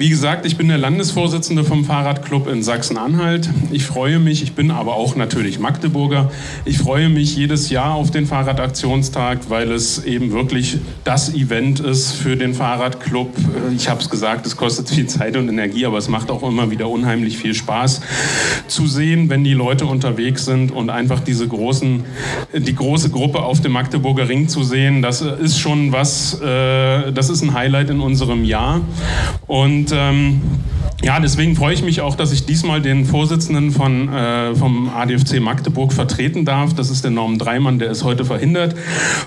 Wie gesagt, ich bin der Landesvorsitzende vom Fahrradclub in Sachsen-Anhalt. Ich freue mich, ich bin aber auch natürlich Magdeburger. Ich freue mich jedes Jahr auf den Fahrradaktionstag, weil es eben wirklich das Event ist für den Fahrradclub. Ich habe es gesagt, es kostet viel Zeit und Energie, aber es macht auch immer wieder unheimlich viel Spaß zu sehen, wenn die Leute unterwegs sind und einfach diese großen, die große Gruppe auf dem Magdeburger Ring zu sehen. Das ist schon was, äh, das ist ein Highlight in unserem Jahr. Und ähm, ja, deswegen freue ich mich auch, dass ich diesmal den Vorsitzenden von, äh, vom ADFC Magdeburg vertreten darf. Das ist der Norman Dreimann, der ist heute verhindert.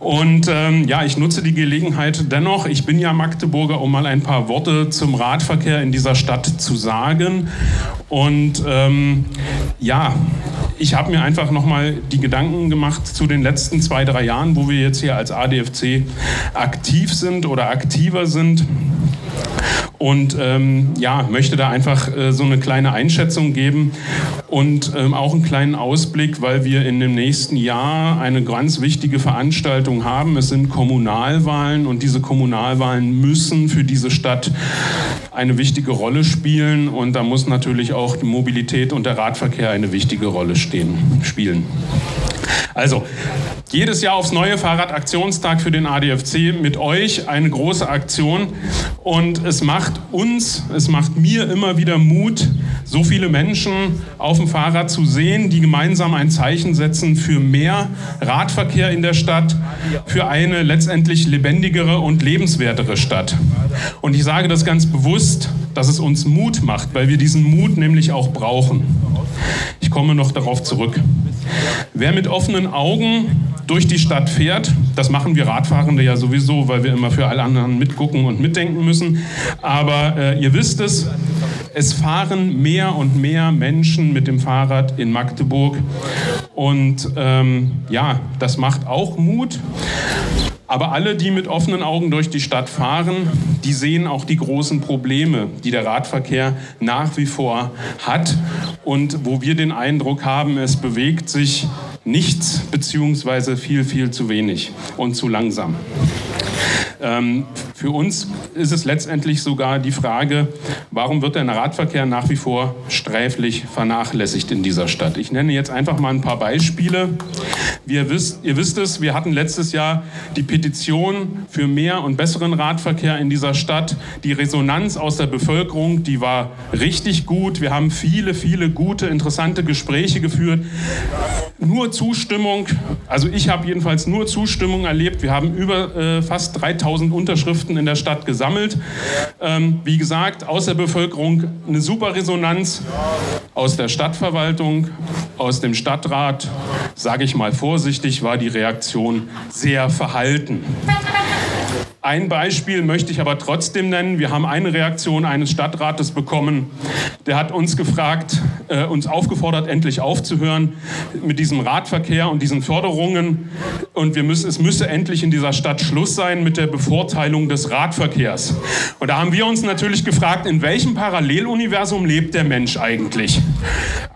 Und ähm, ja, ich nutze die Gelegenheit dennoch. Ich bin ja Magdeburger, um mal ein paar Worte zum Radverkehr in dieser Stadt zu sagen. Und ähm, ja, ich habe mir einfach nochmal die Gedanken gemacht zu den letzten zwei, drei Jahren, wo wir jetzt hier als ADFC aktiv sind oder aktiver sind und ähm, ja, möchte da einfach äh, so eine kleine Einschätzung geben und ähm, auch einen kleinen Ausblick, weil wir in dem nächsten Jahr eine ganz wichtige Veranstaltung haben. Es sind Kommunalwahlen und diese Kommunalwahlen müssen für diese Stadt eine wichtige Rolle spielen und da muss natürlich auch die Mobilität und der Radverkehr eine wichtige Rolle stehen, spielen. Also, jedes Jahr aufs neue Fahrradaktionstag für den ADFC mit euch eine große Aktion und es macht uns, es macht mir immer wieder Mut, so viele Menschen auf dem Fahrrad zu sehen, die gemeinsam ein Zeichen setzen für mehr Radverkehr in der Stadt, für eine letztendlich lebendigere und lebenswertere Stadt. Und ich sage das ganz bewusst, dass es uns Mut macht, weil wir diesen Mut nämlich auch brauchen. Ich komme noch darauf zurück. Wer mit offenen Augen durch die Stadt fährt, das machen wir Radfahrende ja sowieso, weil wir immer für alle anderen mitgucken und mitdenken müssen. Aber äh, ihr wisst es, es fahren mehr und mehr Menschen mit dem Fahrrad in Magdeburg. Und ähm, ja, das macht auch Mut. Aber alle, die mit offenen Augen durch die Stadt fahren, die sehen auch die großen Probleme, die der Radverkehr nach wie vor hat und wo wir den Eindruck haben, es bewegt sich nichts beziehungsweise viel, viel zu wenig und zu langsam. Ähm, für uns ist es letztendlich sogar die Frage, warum wird der Radverkehr nach wie vor sträflich vernachlässigt in dieser Stadt? Ich nenne jetzt einfach mal ein paar Beispiele. Ihr wisst, ihr wisst es, wir hatten letztes Jahr die Petition für mehr und besseren Radverkehr in dieser Stadt. Die Resonanz aus der Bevölkerung, die war richtig gut. Wir haben viele, viele gute, interessante Gespräche geführt. Nur Zustimmung, also ich habe jedenfalls nur Zustimmung erlebt. Wir haben über äh, fast 3000 Unterschriften in der Stadt gesammelt. Ähm, wie gesagt, aus der Bevölkerung eine super Resonanz, aus der Stadtverwaltung, aus dem Stadtrat, sage ich mal vorsichtig, war die Reaktion sehr verhalten. Ein Beispiel möchte ich aber trotzdem nennen. Wir haben eine Reaktion eines Stadtrates bekommen. Der hat uns gefragt, äh, uns aufgefordert, endlich aufzuhören mit diesem Radverkehr und diesen Förderungen. Und wir müssen, es müsse endlich in dieser Stadt Schluss sein mit der Bevorteilung des Radverkehrs. Und da haben wir uns natürlich gefragt, in welchem Paralleluniversum lebt der Mensch eigentlich?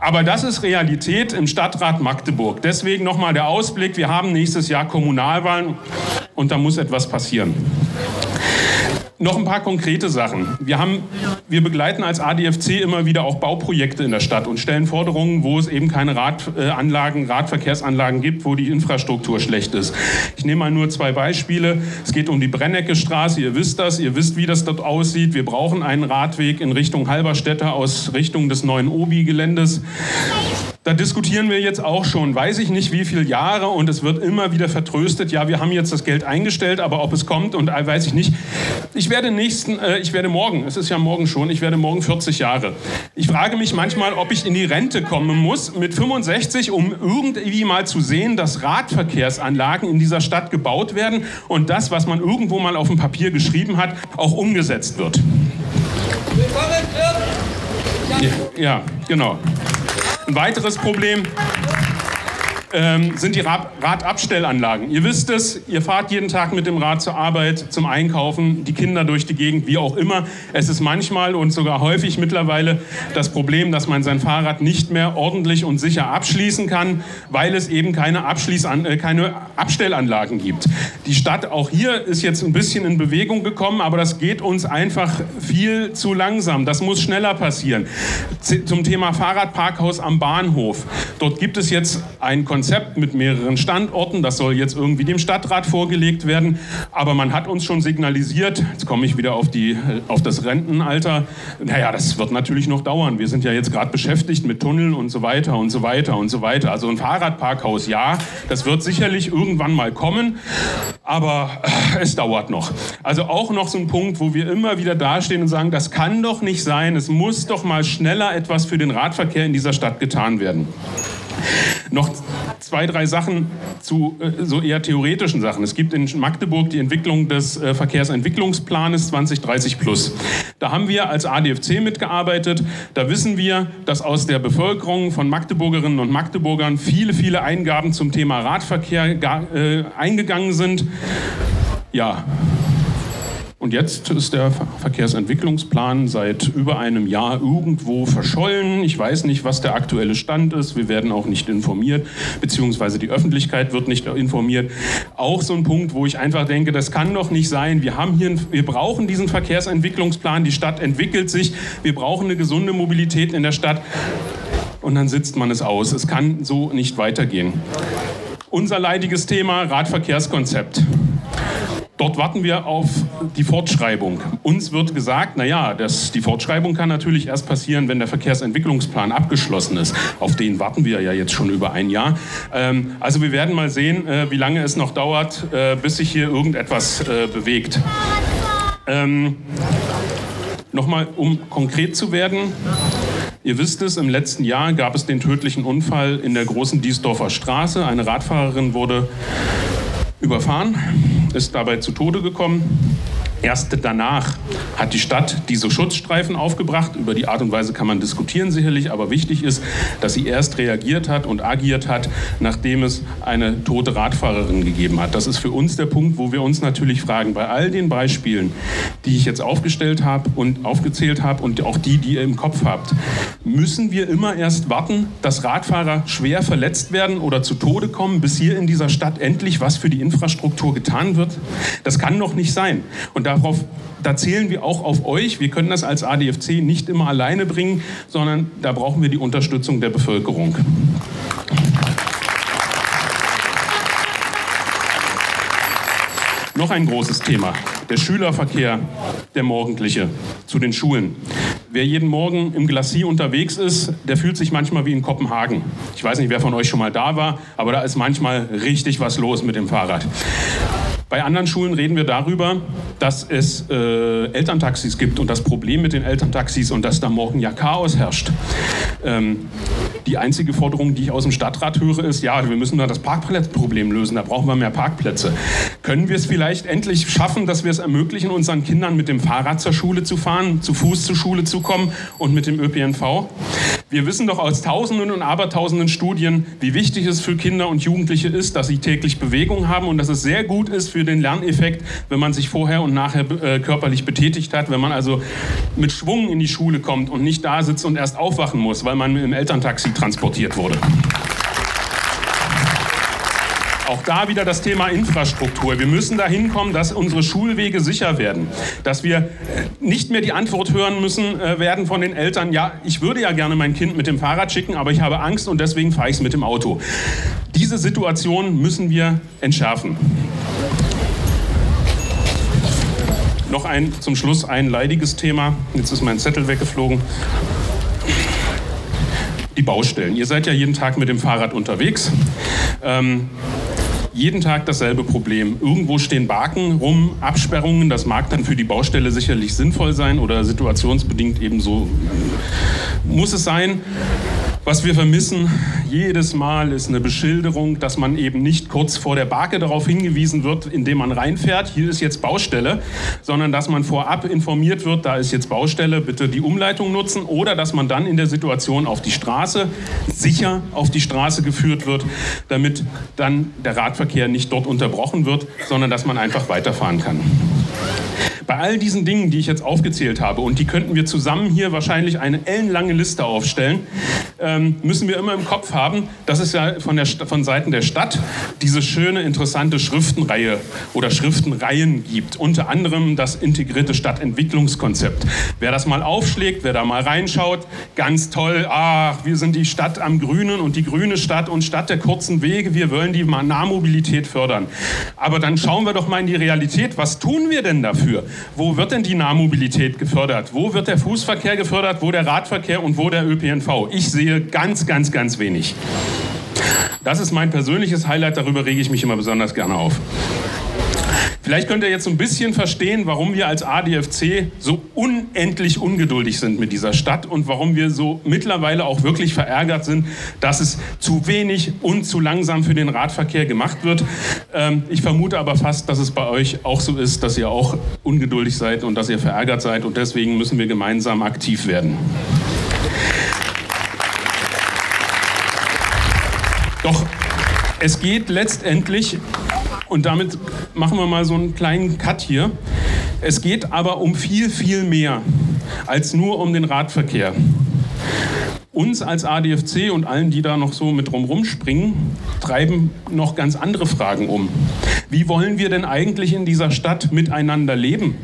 Aber das ist Realität im Stadtrat Magdeburg. Deswegen nochmal der Ausblick. Wir haben nächstes Jahr Kommunalwahlen und da muss etwas passieren. Noch ein paar konkrete Sachen. Wir, haben, wir begleiten als ADFC immer wieder auch Bauprojekte in der Stadt und stellen Forderungen, wo es eben keine Radanlagen, Radverkehrsanlagen gibt, wo die Infrastruktur schlecht ist. Ich nehme mal nur zwei Beispiele. Es geht um die Brennecke Straße. Ihr wisst das, ihr wisst, wie das dort aussieht. Wir brauchen einen Radweg in Richtung Halberstädter aus Richtung des neuen Obi-Geländes. Da diskutieren wir jetzt auch schon, weiß ich nicht wie viele Jahre und es wird immer wieder vertröstet, ja, wir haben jetzt das Geld eingestellt, aber ob es kommt und äh, weiß ich nicht. Ich werde nächsten, äh, ich werde morgen, es ist ja morgen schon, ich werde morgen 40 Jahre. Ich frage mich manchmal, ob ich in die Rente kommen muss mit 65, um irgendwie mal zu sehen, dass Radverkehrsanlagen in dieser Stadt gebaut werden und das, was man irgendwo mal auf dem Papier geschrieben hat, auch umgesetzt wird. Willkommen, Club! Ja, ja, genau. Ein weiteres Problem. Ähm, sind die Radabstellanlagen. Ihr wisst es, ihr fahrt jeden Tag mit dem Rad zur Arbeit, zum Einkaufen, die Kinder durch die Gegend, wie auch immer. Es ist manchmal und sogar häufig mittlerweile das Problem, dass man sein Fahrrad nicht mehr ordentlich und sicher abschließen kann, weil es eben keine, Abschließan äh, keine Abstellanlagen gibt. Die Stadt auch hier ist jetzt ein bisschen in Bewegung gekommen, aber das geht uns einfach viel zu langsam. Das muss schneller passieren. Z zum Thema Fahrradparkhaus am Bahnhof. Dort gibt es jetzt ein Konzept Konzept mit mehreren Standorten. Das soll jetzt irgendwie dem Stadtrat vorgelegt werden. Aber man hat uns schon signalisiert, jetzt komme ich wieder auf, die, auf das Rentenalter, naja, das wird natürlich noch dauern. Wir sind ja jetzt gerade beschäftigt mit Tunneln und so weiter und so weiter und so weiter. Also ein Fahrradparkhaus, ja, das wird sicherlich irgendwann mal kommen, aber äh, es dauert noch. Also auch noch so ein Punkt, wo wir immer wieder dastehen und sagen, das kann doch nicht sein, es muss doch mal schneller etwas für den Radverkehr in dieser Stadt getan werden. Noch zwei, drei Sachen zu äh, so eher theoretischen Sachen. Es gibt in Magdeburg die Entwicklung des äh, Verkehrsentwicklungsplanes 2030 plus. Da haben wir als ADFC mitgearbeitet. Da wissen wir, dass aus der Bevölkerung von Magdeburgerinnen und Magdeburgern viele, viele Eingaben zum Thema Radverkehr äh, eingegangen sind. Ja, und jetzt ist der Verkehrsentwicklungsplan seit über einem Jahr irgendwo verschollen. Ich weiß nicht, was der aktuelle Stand ist. Wir werden auch nicht informiert, beziehungsweise die Öffentlichkeit wird nicht informiert. Auch so ein Punkt, wo ich einfach denke, das kann doch nicht sein. Wir haben hier, wir brauchen diesen Verkehrsentwicklungsplan. Die Stadt entwickelt sich. Wir brauchen eine gesunde Mobilität in der Stadt. Und dann sitzt man es aus. Es kann so nicht weitergehen. Unser leidiges Thema Radverkehrskonzept. Dort warten wir auf die Fortschreibung. Uns wird gesagt, naja, das, die Fortschreibung kann natürlich erst passieren, wenn der Verkehrsentwicklungsplan abgeschlossen ist. Auf den warten wir ja jetzt schon über ein Jahr. Ähm, also wir werden mal sehen, äh, wie lange es noch dauert, äh, bis sich hier irgendetwas äh, bewegt. Ähm, Nochmal, um konkret zu werden. Ihr wisst es, im letzten Jahr gab es den tödlichen Unfall in der großen Diesdorfer Straße. Eine Radfahrerin wurde überfahren, ist dabei zu Tode gekommen. Erst danach hat die Stadt diese Schutzstreifen aufgebracht. Über die Art und Weise kann man diskutieren sicherlich, aber wichtig ist, dass sie erst reagiert hat und agiert hat, nachdem es eine tote Radfahrerin gegeben hat. Das ist für uns der Punkt, wo wir uns natürlich fragen, bei all den Beispielen, die ich jetzt aufgestellt habe und aufgezählt habe und auch die, die ihr im Kopf habt, müssen wir immer erst warten, dass Radfahrer schwer verletzt werden oder zu Tode kommen, bis hier in dieser Stadt endlich was für die Infrastruktur getan wird? Das kann doch nicht sein. Und darauf, da zählen wir auch auf euch. Wir können das als ADFC nicht immer alleine bringen, sondern da brauchen wir die Unterstützung der Bevölkerung. Noch ein großes Thema, der Schülerverkehr, der morgendliche zu den Schulen. Wer jeden Morgen im Glacier unterwegs ist, der fühlt sich manchmal wie in Kopenhagen. Ich weiß nicht, wer von euch schon mal da war, aber da ist manchmal richtig was los mit dem Fahrrad. Bei anderen Schulen reden wir darüber, dass es äh, Elterntaxis gibt und das Problem mit den Elterntaxis und dass da morgen ja Chaos herrscht. Ähm, die einzige Forderung, die ich aus dem Stadtrat höre, ist, ja, wir müssen da das Parkplatzproblem lösen, da brauchen wir mehr Parkplätze. Können wir es vielleicht endlich schaffen, dass wir es ermöglichen, unseren Kindern mit dem Fahrrad zur Schule zu fahren, zu Fuß zur Schule zu kommen und mit dem ÖPNV? Wir wissen doch aus tausenden und abertausenden Studien, wie wichtig es für Kinder und Jugendliche ist, dass sie täglich Bewegung haben und dass es sehr gut ist für den Lerneffekt, wenn man sich vorher und nachher äh, körperlich betätigt hat, wenn man also mit Schwung in die Schule kommt und nicht da sitzt und erst aufwachen muss, weil man im Elterntaxi transportiert wurde. Auch da wieder das Thema Infrastruktur. Wir müssen dahin kommen, dass unsere Schulwege sicher werden. Dass wir äh, nicht mehr die Antwort hören müssen äh, werden von den Eltern, ja, ich würde ja gerne mein Kind mit dem Fahrrad schicken, aber ich habe Angst und deswegen fahre ich es mit dem Auto. Diese Situation müssen wir entschärfen. Noch ein, zum Schluss ein leidiges Thema. Jetzt ist mein Zettel weggeflogen. Die Baustellen. Ihr seid ja jeden Tag mit dem Fahrrad unterwegs. Ähm, jeden Tag dasselbe Problem. Irgendwo stehen Baken rum, Absperrungen. Das mag dann für die Baustelle sicherlich sinnvoll sein oder situationsbedingt ebenso muss es sein. Was wir vermissen jedes Mal ist eine Beschilderung, dass man eben nicht kurz vor der Barke darauf hingewiesen wird, indem man reinfährt, hier ist jetzt Baustelle, sondern dass man vorab informiert wird, da ist jetzt Baustelle, bitte die Umleitung nutzen oder dass man dann in der Situation auf die Straße, sicher auf die Straße geführt wird, damit dann der Radverkehr nicht dort unterbrochen wird, sondern dass man einfach weiterfahren kann. Bei all diesen Dingen, die ich jetzt aufgezählt habe, und die könnten wir zusammen hier wahrscheinlich eine ellenlange Liste aufstellen, ähm, müssen wir immer im Kopf haben, dass es ja von, der, von Seiten der Stadt diese schöne, interessante Schriftenreihe oder Schriftenreihen gibt. Unter anderem das integrierte Stadtentwicklungskonzept. Wer das mal aufschlägt, wer da mal reinschaut, ganz toll. Ach, wir sind die Stadt am Grünen und die grüne Stadt und Stadt der kurzen Wege. Wir wollen die Nahmobilität fördern. Aber dann schauen wir doch mal in die Realität. Was tun wir denn dafür? Wo wird denn die Nahmobilität gefördert? Wo wird der Fußverkehr gefördert? Wo der Radverkehr und wo der ÖPNV? Ich sehe ganz, ganz, ganz wenig. Das ist mein persönliches Highlight, darüber rege ich mich immer besonders gerne auf. Vielleicht könnt ihr jetzt so ein bisschen verstehen, warum wir als ADFC so unendlich ungeduldig sind mit dieser Stadt und warum wir so mittlerweile auch wirklich verärgert sind, dass es zu wenig und zu langsam für den Radverkehr gemacht wird. Ähm, ich vermute aber fast, dass es bei euch auch so ist, dass ihr auch ungeduldig seid und dass ihr verärgert seid und deswegen müssen wir gemeinsam aktiv werden. Doch es geht letztendlich und damit machen wir mal so einen kleinen Cut hier. Es geht aber um viel, viel mehr als nur um den Radverkehr. Uns als ADFC und allen, die da noch so mit drum rumspringen, treiben noch ganz andere Fragen um. Wie wollen wir denn eigentlich in dieser Stadt miteinander leben?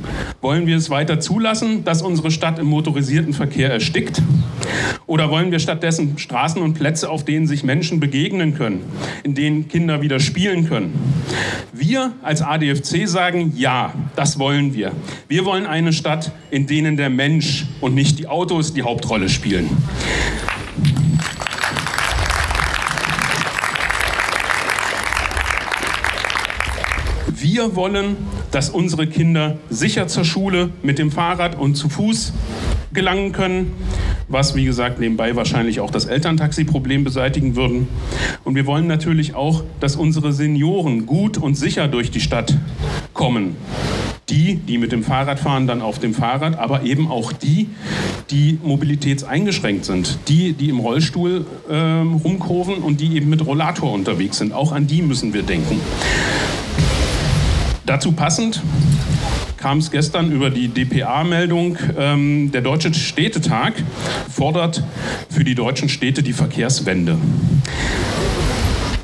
Wollen wir es weiter zulassen, dass unsere Stadt im motorisierten Verkehr erstickt? Oder wollen wir stattdessen Straßen und Plätze, auf denen sich Menschen begegnen können, in denen Kinder wieder spielen können? Wir als ADFC sagen, ja, das wollen wir. Wir wollen eine Stadt, in denen der Mensch und nicht die Autos die Hauptrolle spielen. Wir wollen, dass unsere Kinder sicher zur Schule mit dem Fahrrad und zu Fuß gelangen können, was wie gesagt nebenbei wahrscheinlich auch das Elterntaxi-Problem beseitigen würden. Und wir wollen natürlich auch, dass unsere Senioren gut und sicher durch die Stadt kommen. Die, die mit dem Fahrrad fahren, dann auf dem Fahrrad, aber eben auch die, die mobilitätseingeschränkt sind. Die, die im Rollstuhl äh, rumkurven und die eben mit Rollator unterwegs sind. Auch an die müssen wir denken. Dazu passend kam es gestern über die DPA-Meldung, ähm, der Deutsche Städtetag fordert für die deutschen Städte die Verkehrswende.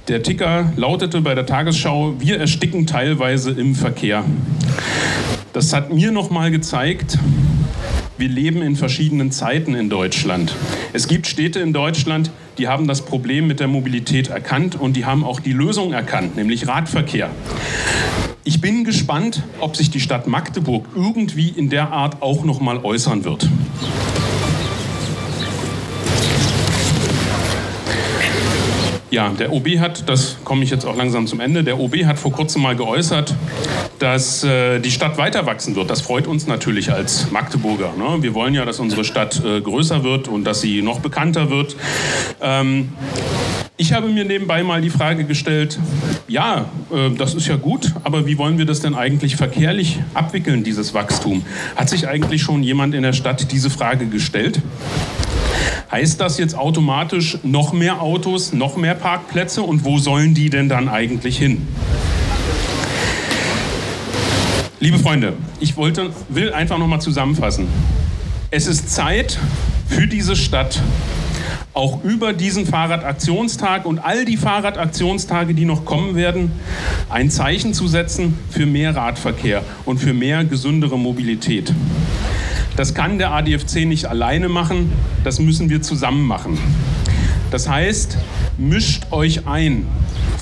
Der Ticker lautete bei der Tagesschau, wir ersticken teilweise im Verkehr. Das hat mir nochmal gezeigt, wir leben in verschiedenen Zeiten in Deutschland. Es gibt Städte in Deutschland, die haben das Problem mit der Mobilität erkannt und die haben auch die Lösung erkannt, nämlich Radverkehr. Ich bin gespannt, ob sich die Stadt Magdeburg irgendwie in der Art auch noch mal äußern wird. Ja, der OB hat, das komme ich jetzt auch langsam zum Ende, der OB hat vor kurzem mal geäußert, dass äh, die Stadt weiter wachsen wird. Das freut uns natürlich als Magdeburger. Ne? Wir wollen ja, dass unsere Stadt äh, größer wird und dass sie noch bekannter wird. Ähm, ich habe mir nebenbei mal die Frage gestellt, ja, äh, das ist ja gut, aber wie wollen wir das denn eigentlich verkehrlich abwickeln, dieses Wachstum? Hat sich eigentlich schon jemand in der Stadt diese Frage gestellt? Heißt das jetzt automatisch noch mehr Autos, noch mehr Parkplätze und wo sollen die denn dann eigentlich hin? Liebe Freunde, ich wollte, will einfach noch mal zusammenfassen. Es ist Zeit für diese Stadt auch über diesen Fahrradaktionstag und all die Fahrradaktionstage, die noch kommen werden, ein Zeichen zu setzen für mehr Radverkehr und für mehr gesündere Mobilität. Das kann der ADFC nicht alleine machen, das müssen wir zusammen machen. Das heißt, mischt euch ein.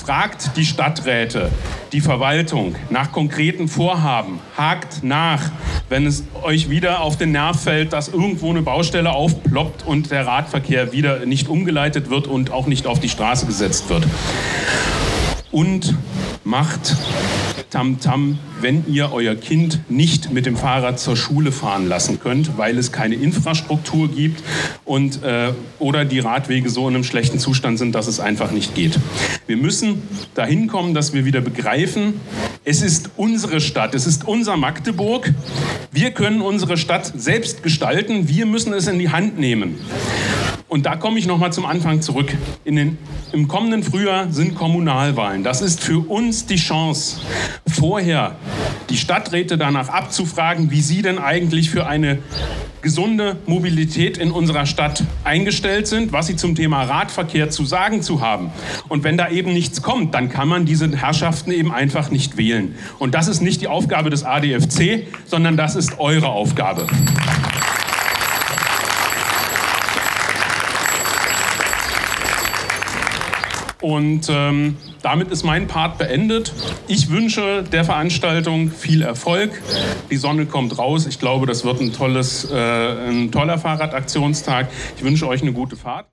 Fragt die Stadträte, die Verwaltung nach konkreten Vorhaben. Hakt nach, wenn es euch wieder auf den Nerv fällt, dass irgendwo eine Baustelle aufploppt und der Radverkehr wieder nicht umgeleitet wird und auch nicht auf die Straße gesetzt wird. Und macht Tamtam, wenn ihr euer Kind nicht mit dem Fahrrad zur Schule fahren lassen könnt, weil es keine Infrastruktur gibt und, äh, oder die Radwege so in einem schlechten Zustand sind, dass es einfach nicht geht. Wir müssen dahin kommen, dass wir wieder begreifen, es ist unsere Stadt, es ist unser Magdeburg. Wir können unsere Stadt selbst gestalten, wir müssen es in die Hand nehmen. Und da komme ich nochmal zum Anfang zurück. Den, Im kommenden Frühjahr sind Kommunalwahlen. Das ist für uns die Chance, vorher die Stadträte danach abzufragen, wie sie denn eigentlich für eine gesunde Mobilität in unserer Stadt eingestellt sind, was sie zum Thema Radverkehr zu sagen zu haben. Und wenn da eben nichts kommt, dann kann man diese Herrschaften eben einfach nicht wählen. Und das ist nicht die Aufgabe des ADFC, sondern das ist eure Aufgabe. Und ähm, damit ist mein Part beendet. Ich wünsche der Veranstaltung viel Erfolg. Die Sonne kommt raus. Ich glaube, das wird ein, tolles, äh, ein toller Fahrradaktionstag. Ich wünsche euch eine gute Fahrt.